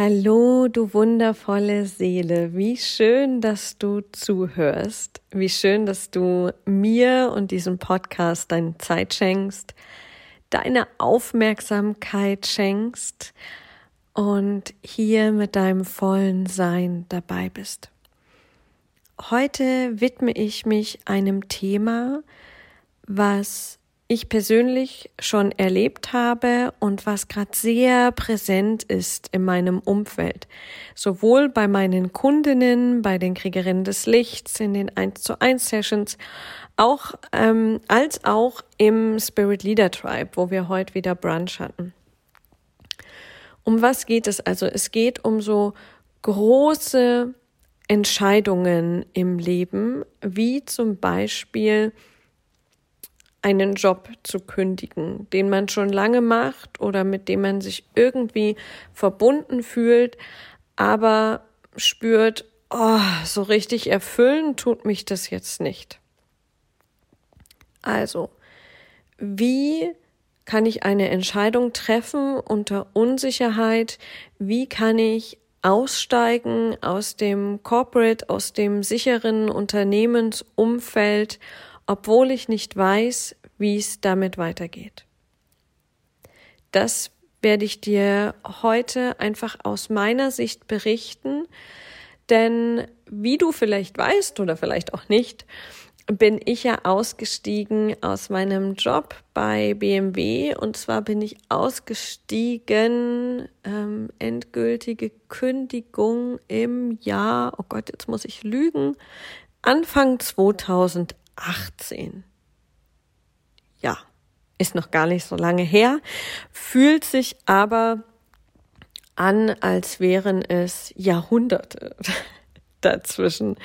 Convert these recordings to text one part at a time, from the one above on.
Hallo, du wundervolle Seele. Wie schön, dass du zuhörst. Wie schön, dass du mir und diesem Podcast deine Zeit schenkst, deine Aufmerksamkeit schenkst und hier mit deinem vollen Sein dabei bist. Heute widme ich mich einem Thema, was ich persönlich schon erlebt habe und was gerade sehr präsent ist in meinem Umfeld. Sowohl bei meinen Kundinnen, bei den Kriegerinnen des Lichts, in den 1 zu 1 Sessions, auch, ähm, als auch im Spirit Leader Tribe, wo wir heute wieder Brunch hatten. Um was geht es also? Es geht um so große Entscheidungen im Leben, wie zum Beispiel einen Job zu kündigen, den man schon lange macht oder mit dem man sich irgendwie verbunden fühlt, aber spürt, oh, so richtig erfüllen tut mich das jetzt nicht. Also, wie kann ich eine Entscheidung treffen unter Unsicherheit? Wie kann ich aussteigen aus dem Corporate, aus dem sicheren Unternehmensumfeld obwohl ich nicht weiß, wie es damit weitergeht. Das werde ich dir heute einfach aus meiner Sicht berichten, denn wie du vielleicht weißt oder vielleicht auch nicht, bin ich ja ausgestiegen aus meinem Job bei BMW und zwar bin ich ausgestiegen, ähm, endgültige Kündigung im Jahr, oh Gott, jetzt muss ich lügen, Anfang 2000 18. Ja, ist noch gar nicht so lange her, fühlt sich aber an, als wären es Jahrhunderte dazwischen.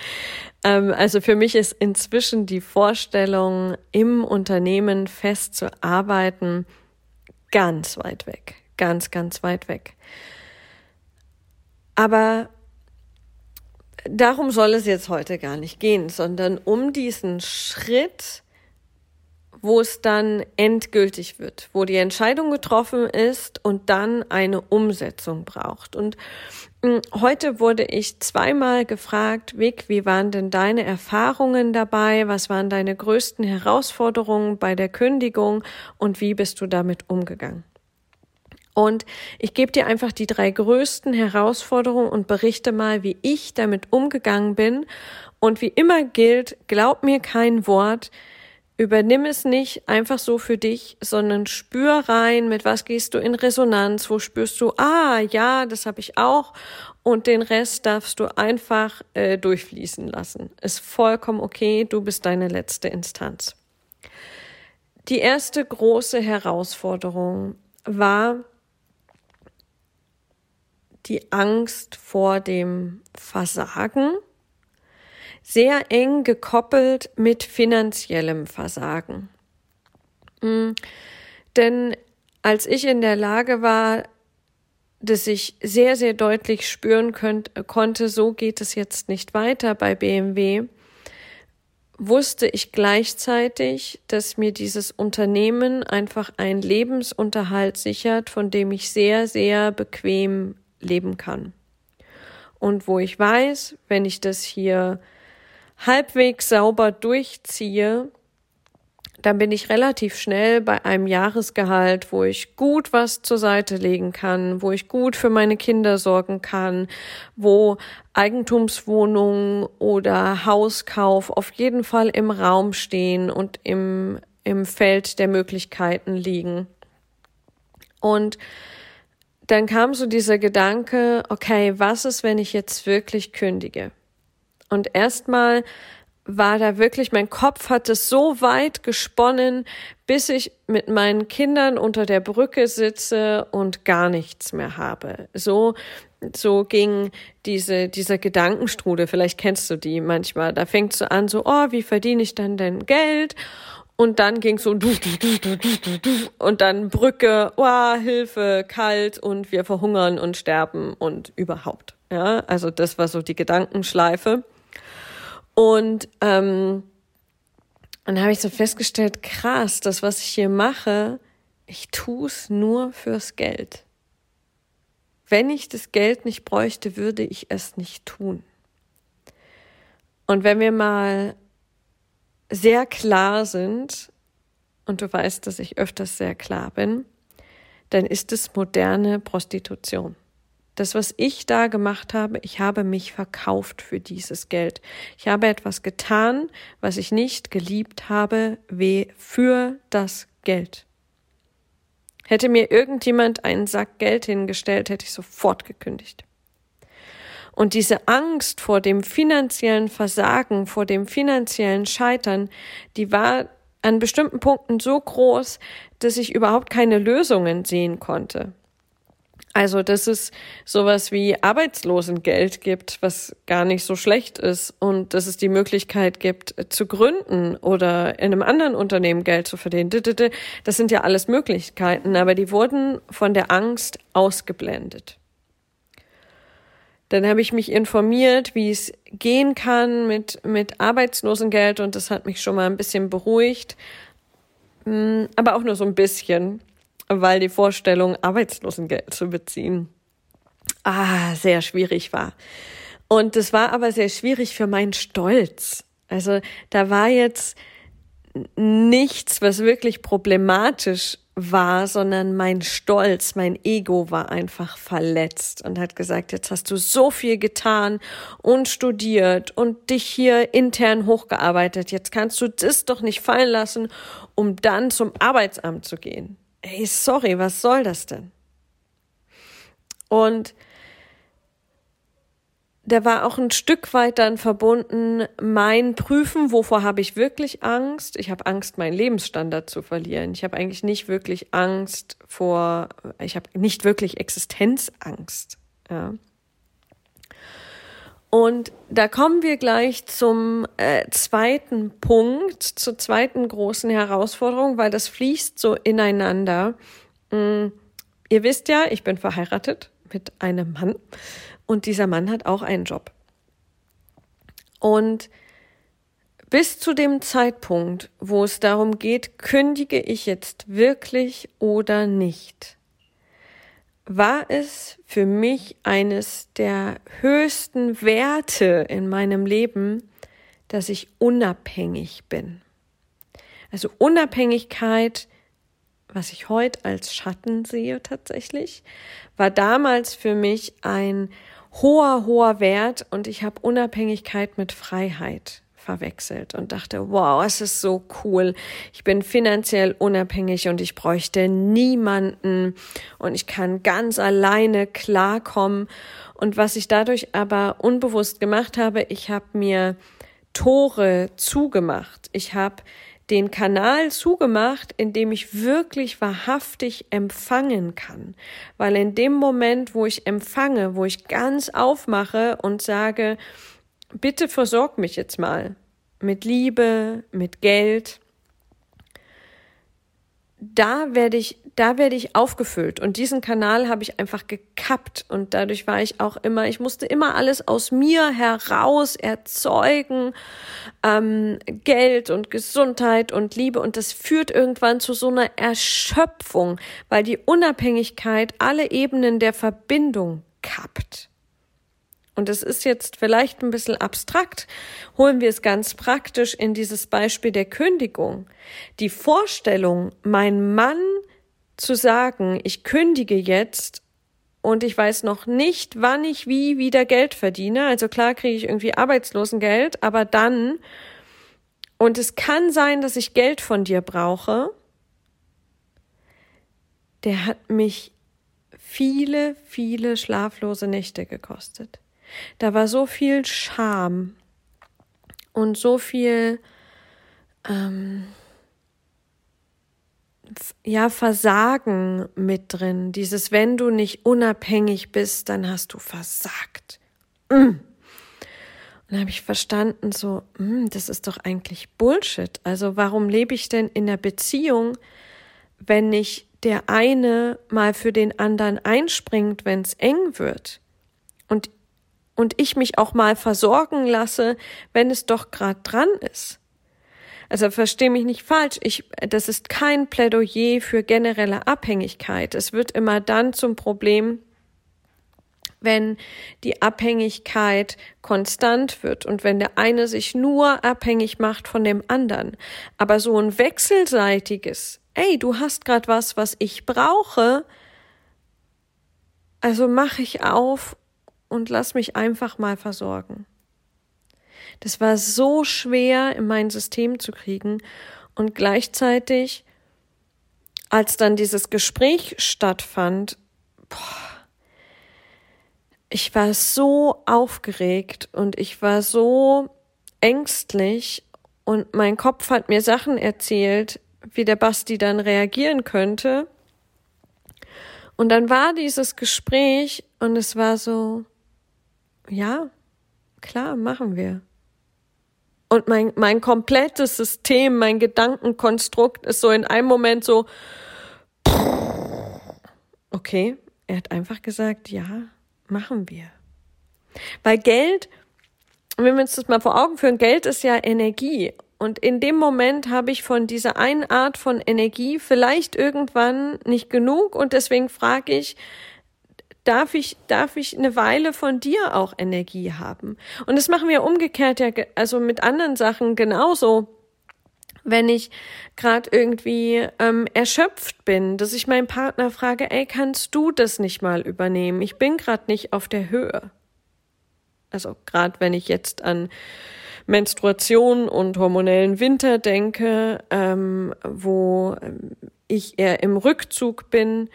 Ähm, also für mich ist inzwischen die Vorstellung, im Unternehmen festzuarbeiten, ganz weit weg, ganz, ganz weit weg. Aber darum soll es jetzt heute gar nicht gehen, sondern um diesen Schritt, wo es dann endgültig wird, wo die Entscheidung getroffen ist und dann eine Umsetzung braucht. Und hm, heute wurde ich zweimal gefragt, Vic, wie waren denn deine Erfahrungen dabei? Was waren deine größten Herausforderungen bei der Kündigung und wie bist du damit umgegangen? Und ich gebe dir einfach die drei größten Herausforderungen und berichte mal, wie ich damit umgegangen bin. Und wie immer gilt, glaub mir kein Wort, übernimm es nicht einfach so für dich, sondern spür rein, mit was gehst du in Resonanz, wo spürst du, ah ja, das habe ich auch. Und den Rest darfst du einfach äh, durchfließen lassen. Ist vollkommen okay, du bist deine letzte Instanz. Die erste große Herausforderung war, die Angst vor dem Versagen, sehr eng gekoppelt mit finanziellem Versagen. Mhm. Denn als ich in der Lage war, dass ich sehr, sehr deutlich spüren könnt, konnte, so geht es jetzt nicht weiter bei BMW, wusste ich gleichzeitig, dass mir dieses Unternehmen einfach einen Lebensunterhalt sichert, von dem ich sehr, sehr bequem leben kann. Und wo ich weiß, wenn ich das hier halbwegs sauber durchziehe, dann bin ich relativ schnell bei einem Jahresgehalt, wo ich gut was zur Seite legen kann, wo ich gut für meine Kinder sorgen kann, wo Eigentumswohnungen oder Hauskauf auf jeden Fall im Raum stehen und im, im Feld der Möglichkeiten liegen. Und dann kam so dieser Gedanke, okay, was ist, wenn ich jetzt wirklich kündige? Und erstmal war da wirklich, mein Kopf hatte so weit gesponnen, bis ich mit meinen Kindern unter der Brücke sitze und gar nichts mehr habe. So, so ging diese, dieser Gedankenstrudel. Vielleicht kennst du die manchmal. Da fängt so an, so, oh, wie verdiene ich dann denn Geld? Und dann ging so und dann Brücke, oh, Hilfe, kalt und wir verhungern und sterben und überhaupt. Ja, also das war so die Gedankenschleife. Und ähm, dann habe ich so festgestellt, krass, das, was ich hier mache, ich tue es nur fürs Geld. wenn ich das Geld nicht bräuchte, würde ich es nicht tun. Und wenn wir mal sehr klar sind, und du weißt, dass ich öfters sehr klar bin, dann ist es moderne Prostitution. Das, was ich da gemacht habe, ich habe mich verkauft für dieses Geld. Ich habe etwas getan, was ich nicht geliebt habe, weh für das Geld. Hätte mir irgendjemand einen Sack Geld hingestellt, hätte ich sofort gekündigt. Und diese Angst vor dem finanziellen Versagen, vor dem finanziellen Scheitern, die war an bestimmten Punkten so groß, dass ich überhaupt keine Lösungen sehen konnte. Also, dass es sowas wie Arbeitslosengeld gibt, was gar nicht so schlecht ist und dass es die Möglichkeit gibt, zu gründen oder in einem anderen Unternehmen Geld zu verdienen. Das sind ja alles Möglichkeiten, aber die wurden von der Angst ausgeblendet. Dann habe ich mich informiert, wie es gehen kann mit, mit Arbeitslosengeld und das hat mich schon mal ein bisschen beruhigt, hm, aber auch nur so ein bisschen weil die Vorstellung, Arbeitslosengeld zu beziehen, ah, sehr schwierig war. Und das war aber sehr schwierig für meinen Stolz. Also da war jetzt nichts, was wirklich problematisch war, sondern mein Stolz, mein Ego war einfach verletzt und hat gesagt, jetzt hast du so viel getan und studiert und dich hier intern hochgearbeitet, jetzt kannst du das doch nicht fallen lassen, um dann zum Arbeitsamt zu gehen ey, sorry, was soll das denn? Und der war auch ein Stück weit dann verbunden, mein Prüfen, wovor habe ich wirklich Angst? Ich habe Angst, meinen Lebensstandard zu verlieren. Ich habe eigentlich nicht wirklich Angst vor, ich habe nicht wirklich Existenzangst. Ja. Und da kommen wir gleich zum äh, zweiten Punkt, zur zweiten großen Herausforderung, weil das fließt so ineinander. Mm, ihr wisst ja, ich bin verheiratet mit einem Mann und dieser Mann hat auch einen Job. Und bis zu dem Zeitpunkt, wo es darum geht, kündige ich jetzt wirklich oder nicht, war es für mich eines der höchsten Werte in meinem Leben, dass ich unabhängig bin. Also Unabhängigkeit, was ich heute als Schatten sehe tatsächlich, war damals für mich ein hoher, hoher Wert und ich habe Unabhängigkeit mit Freiheit verwechselt und dachte, wow, es ist so cool. Ich bin finanziell unabhängig und ich bräuchte niemanden und ich kann ganz alleine klarkommen. Und was ich dadurch aber unbewusst gemacht habe, ich habe mir Tore zugemacht. Ich habe den Kanal zugemacht, in dem ich wirklich wahrhaftig empfangen kann. Weil in dem Moment, wo ich empfange, wo ich ganz aufmache und sage, bitte versorg mich jetzt mal mit Liebe, mit Geld. Da werde ich, da werde ich aufgefüllt. Und diesen Kanal habe ich einfach gekappt. Und dadurch war ich auch immer, ich musste immer alles aus mir heraus erzeugen, ähm, Geld und Gesundheit und Liebe. Und das führt irgendwann zu so einer Erschöpfung, weil die Unabhängigkeit alle Ebenen der Verbindung kappt. Und es ist jetzt vielleicht ein bisschen abstrakt, holen wir es ganz praktisch in dieses Beispiel der Kündigung. Die Vorstellung, mein Mann zu sagen, ich kündige jetzt und ich weiß noch nicht, wann ich wie wieder Geld verdiene. Also klar kriege ich irgendwie Arbeitslosengeld, aber dann, und es kann sein, dass ich Geld von dir brauche, der hat mich viele, viele schlaflose Nächte gekostet. Da war so viel Scham und so viel ähm, ja Versagen mit drin. Dieses, wenn du nicht unabhängig bist, dann hast du versagt. Mm. Und habe ich verstanden, so, mm, das ist doch eigentlich Bullshit. Also warum lebe ich denn in der Beziehung, wenn nicht der eine mal für den anderen einspringt, wenn es eng wird? Und und ich mich auch mal versorgen lasse, wenn es doch gerade dran ist. Also verstehe mich nicht falsch, ich, das ist kein Plädoyer für generelle Abhängigkeit. Es wird immer dann zum Problem, wenn die Abhängigkeit konstant wird und wenn der eine sich nur abhängig macht von dem anderen. Aber so ein wechselseitiges, ey, du hast gerade was, was ich brauche, also mach ich auf und lass mich einfach mal versorgen. Das war so schwer in mein System zu kriegen und gleichzeitig, als dann dieses Gespräch stattfand, boah, ich war so aufgeregt und ich war so ängstlich und mein Kopf hat mir Sachen erzählt, wie der Basti dann reagieren könnte. Und dann war dieses Gespräch und es war so, ja, klar, machen wir. Und mein, mein komplettes System, mein Gedankenkonstrukt ist so in einem Moment so, okay, er hat einfach gesagt, ja, machen wir. Weil Geld, wenn wir uns das mal vor Augen führen, Geld ist ja Energie. Und in dem Moment habe ich von dieser einen Art von Energie vielleicht irgendwann nicht genug und deswegen frage ich, darf ich, darf ich eine Weile von dir auch Energie haben? Und das machen wir umgekehrt ja, also mit anderen Sachen genauso wenn ich gerade irgendwie ähm, erschöpft bin, dass ich meinen Partner frage, ey, kannst du das nicht mal übernehmen? Ich bin gerade nicht auf der Höhe. Also gerade wenn ich jetzt an Menstruation und hormonellen Winter denke, ähm, wo ähm, ich eher im Rückzug bin,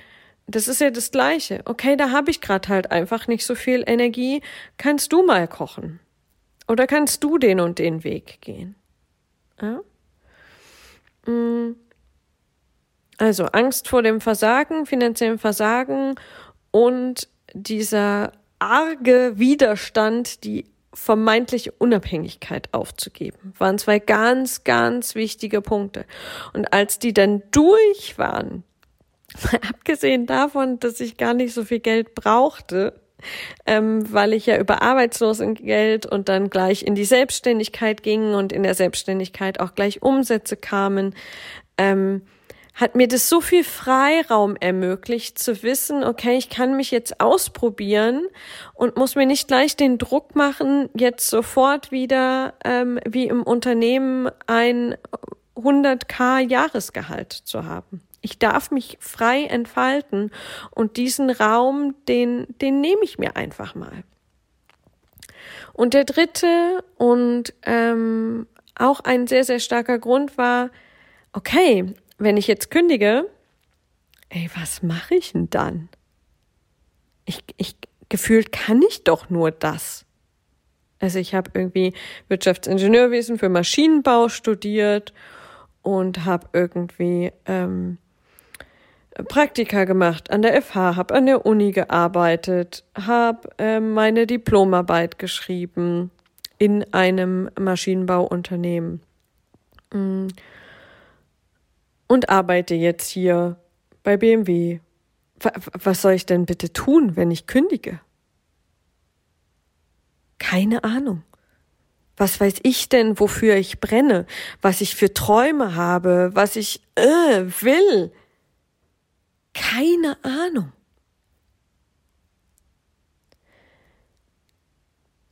das ist ja das Gleiche. Okay, da habe ich gerade halt einfach nicht so viel Energie. Kannst du mal kochen? Oder kannst du den und den Weg gehen? Ja? Mm. Also Angst vor dem Versagen, finanziellen Versagen und dieser arge Widerstand, die vermeintliche Unabhängigkeit aufzugeben, waren zwei ganz, ganz wichtige Punkte. Und als die dann durch waren, abgesehen davon, dass ich gar nicht so viel Geld brauchte, ähm, weil ich ja über Arbeitslosengeld und dann gleich in die Selbstständigkeit ging und in der Selbstständigkeit auch gleich Umsätze kamen, ähm, hat mir das so viel Freiraum ermöglicht zu wissen, okay, ich kann mich jetzt ausprobieren und muss mir nicht gleich den Druck machen, jetzt sofort wieder ähm, wie im Unternehmen ein 100k Jahresgehalt zu haben. Ich darf mich frei entfalten und diesen Raum, den, den nehme ich mir einfach mal. Und der dritte und ähm, auch ein sehr, sehr starker Grund war, okay, wenn ich jetzt kündige, ey, was mache ich denn dann? Ich, ich gefühlt kann ich doch nur das. Also ich habe irgendwie Wirtschaftsingenieurwesen für Maschinenbau studiert und habe irgendwie ähm, Praktika gemacht an der FH, habe an der Uni gearbeitet, habe äh, meine Diplomarbeit geschrieben in einem Maschinenbauunternehmen mm. und arbeite jetzt hier bei BMW. Was soll ich denn bitte tun, wenn ich kündige? Keine Ahnung. Was weiß ich denn, wofür ich brenne, was ich für Träume habe, was ich äh, will? Keine Ahnung.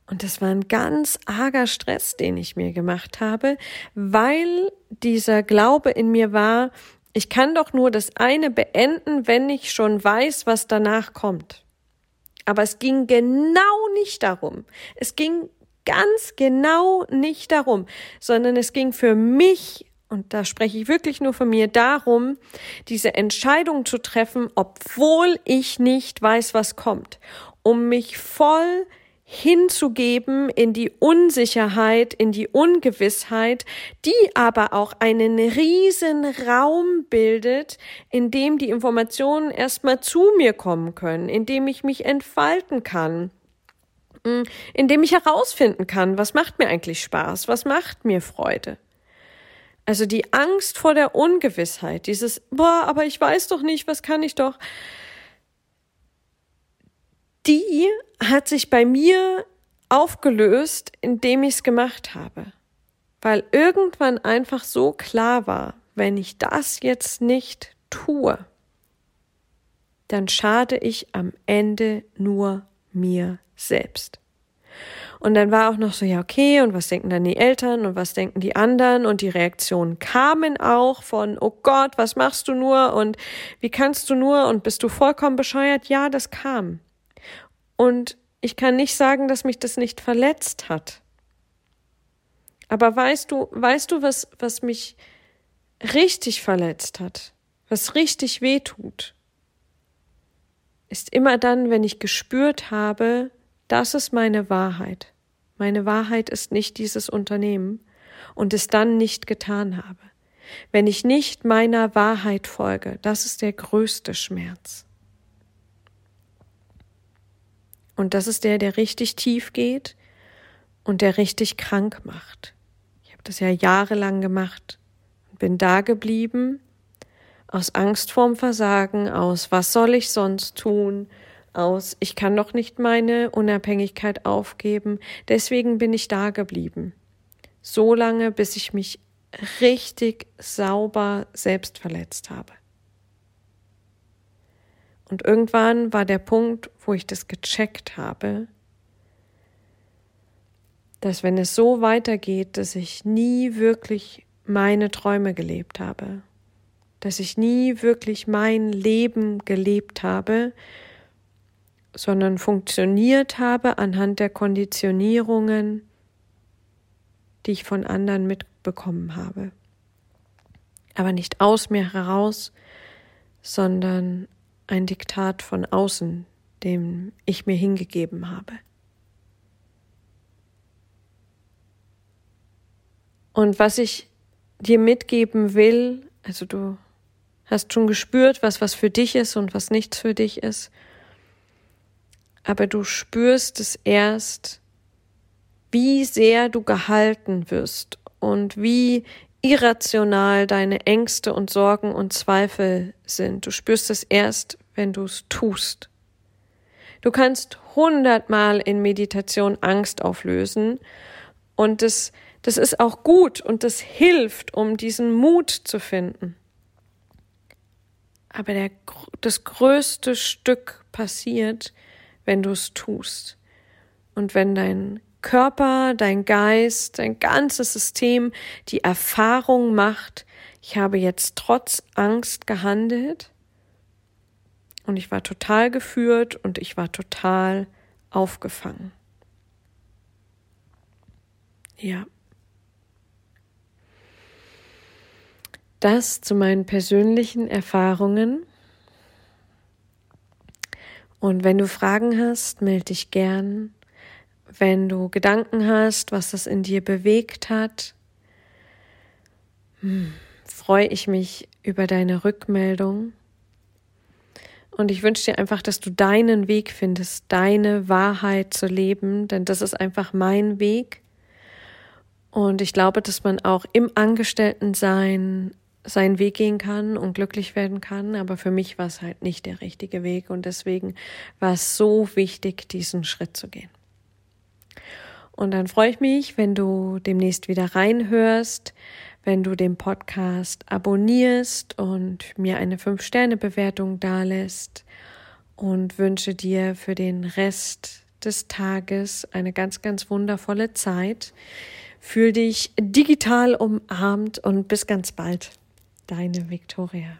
Und das war ein ganz arger Stress, den ich mir gemacht habe, weil dieser Glaube in mir war, ich kann doch nur das eine beenden, wenn ich schon weiß, was danach kommt. Aber es ging genau nicht darum. Es ging ganz genau nicht darum, sondern es ging für mich und da spreche ich wirklich nur von mir, darum, diese Entscheidung zu treffen, obwohl ich nicht weiß, was kommt, um mich voll hinzugeben in die Unsicherheit, in die Ungewissheit, die aber auch einen riesen Raum bildet, in dem die Informationen erstmal zu mir kommen können, in dem ich mich entfalten kann, mm, in dem ich herausfinden kann, was macht mir eigentlich Spaß, was macht mir Freude. Also die Angst vor der Ungewissheit, dieses, boah, aber ich weiß doch nicht, was kann ich doch, die hat sich bei mir aufgelöst, indem ich es gemacht habe. Weil irgendwann einfach so klar war, wenn ich das jetzt nicht tue, dann schade ich am Ende nur mir selbst. Und dann war auch noch so, ja, okay, und was denken dann die Eltern und was denken die anderen? Und die Reaktionen kamen auch von, oh Gott, was machst du nur und wie kannst du nur und bist du vollkommen bescheuert? Ja, das kam. Und ich kann nicht sagen, dass mich das nicht verletzt hat. Aber weißt du, weißt du, was, was mich richtig verletzt hat, was richtig weh tut, ist immer dann, wenn ich gespürt habe, das ist meine Wahrheit. Meine Wahrheit ist nicht dieses Unternehmen und es dann nicht getan habe. Wenn ich nicht meiner Wahrheit folge, das ist der größte Schmerz. Und das ist der, der richtig tief geht und der richtig krank macht. Ich habe das ja jahrelang gemacht und bin da geblieben, aus Angst vorm Versagen, aus was soll ich sonst tun, aus, ich kann doch nicht meine Unabhängigkeit aufgeben, deswegen bin ich da geblieben. So lange, bis ich mich richtig sauber selbst verletzt habe. Und irgendwann war der Punkt, wo ich das gecheckt habe, dass wenn es so weitergeht, dass ich nie wirklich meine Träume gelebt habe, dass ich nie wirklich mein Leben gelebt habe, sondern funktioniert habe anhand der Konditionierungen, die ich von anderen mitbekommen habe. Aber nicht aus mir heraus, sondern ein Diktat von außen, dem ich mir hingegeben habe. Und was ich dir mitgeben will, also du hast schon gespürt, was was für dich ist und was nichts für dich ist aber du spürst es erst, wie sehr du gehalten wirst und wie irrational deine Ängste und Sorgen und Zweifel sind. Du spürst es erst, wenn du es tust. Du kannst hundertmal in Meditation Angst auflösen und das, das ist auch gut und das hilft, um diesen Mut zu finden. Aber der, das größte Stück passiert, wenn du es tust. Und wenn dein Körper, dein Geist, dein ganzes System die Erfahrung macht, ich habe jetzt trotz Angst gehandelt und ich war total geführt und ich war total aufgefangen. Ja. Das zu meinen persönlichen Erfahrungen und wenn du Fragen hast, melde dich gern. Wenn du Gedanken hast, was das in dir bewegt hat, hm, freue ich mich über deine Rückmeldung. Und ich wünsche dir einfach, dass du deinen Weg findest, deine Wahrheit zu leben, denn das ist einfach mein Weg. Und ich glaube, dass man auch im Angestelltensein seinen Weg gehen kann und glücklich werden kann. Aber für mich war es halt nicht der richtige Weg und deswegen war es so wichtig, diesen Schritt zu gehen. Und dann freue ich mich, wenn du demnächst wieder reinhörst, wenn du den Podcast abonnierst und mir eine 5-Sterne-Bewertung dalässt und wünsche dir für den Rest des Tages eine ganz, ganz wundervolle Zeit. Fühl dich digital umarmt und bis ganz bald. Deine Viktoria.